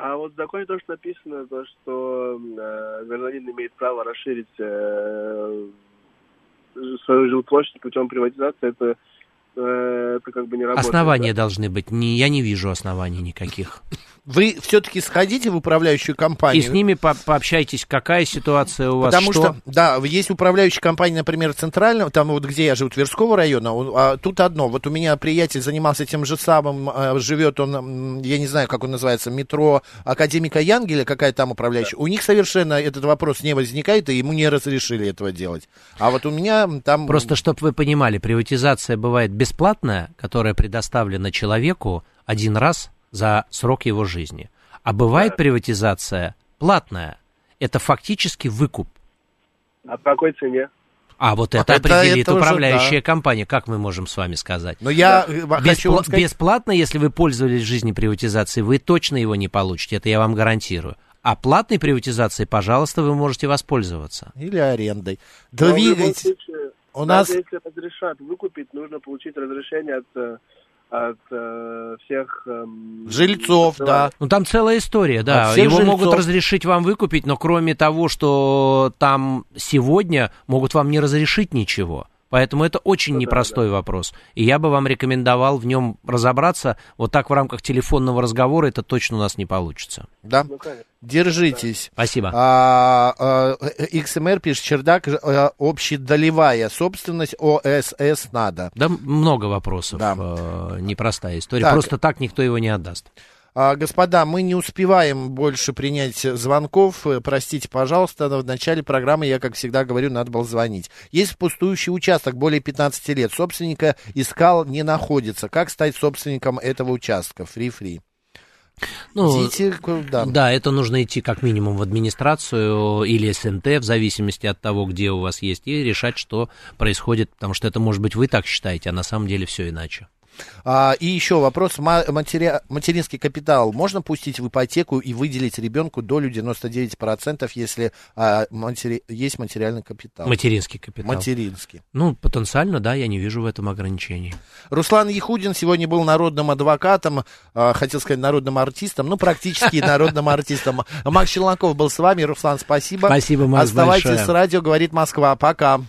А вот в законе тоже написано, то, что э, гражданин имеет право расширить э, свою жилплощадь путем приватизации. Это, это как бы не работает.
Основания да? должны быть. Не, я не вижу оснований никаких.
Вы все-таки сходите в управляющую компанию.
И с ними по пообщайтесь, какая ситуация у вас.
Потому что? что, да, есть управляющая компания, например, центрального, там вот где я живу, Тверского района, а, тут одно. Вот у меня приятель занимался тем же самым, а, живет он, я не знаю, как он называется, метро Академика Янгеля, какая там управляющая. Да. У них совершенно этот вопрос не возникает, и ему не разрешили этого делать. А вот у меня там...
Просто, чтобы вы понимали, приватизация бывает бесплатная, которая предоставлена человеку один раз за срок его жизни. А бывает приватизация платная. Это фактически выкуп.
А по какой цене?
А вот это, это определит это управляющая уже, да. компания, как мы можем с вами сказать.
Но я да. хочу
Беспла- сказать... Бесплатно, если вы пользовались жизнью приватизации, вы точно его не получите, это я вам гарантирую. А платной приватизацией, пожалуйста, вы можете воспользоваться.
Или арендой. Двигайте.
У нас... Если разрешат выкупить, нужно получить разрешение от э, от э, всех... Э,
Жильцов, да.
Ну, там целая история, да. Его жильцов. могут разрешить вам выкупить, но кроме того, что там сегодня могут вам не разрешить ничего. Поэтому это очень ну, непростой да, да. вопрос. И я бы вам рекомендовал в нем разобраться. Вот так в рамках телефонного разговора это точно у нас не получится.
Да? Ну, Держитесь.
Да. Спасибо.
А, а, XMR пишет, чердак а, общедолевая собственность ОСС надо.
Да, много вопросов. Да. А, непростая история. Так. Просто так никто его не отдаст.
А, господа, мы не успеваем больше принять звонков. Простите, пожалуйста, в начале программы я, как всегда, говорю, надо было звонить. Есть пустующий участок более 15 лет. Собственника искал, не находится. Как стать собственником этого участка? Фри-фри.
Ну, Идите, да. да, это нужно идти как минимум в администрацию или СНТ, в зависимости от того, где у вас есть, и решать, что происходит, потому что это, может быть, вы так считаете, а на самом деле все иначе.
А, и еще вопрос. Матери... Материнский капитал можно пустить в ипотеку и выделить ребенку долю 99%, если а, матери... есть материальный капитал?
Материнский капитал.
Материнский.
Ну, потенциально, да, я не вижу в этом ограничений.
Руслан Ехудин сегодня был народным адвокатом, а, хотел сказать народным артистом, ну, практически народным артистом. Макс Челноков был с вами. Руслан, спасибо.
Спасибо, Макс,
Оставайтесь с радио, говорит Москва. Пока.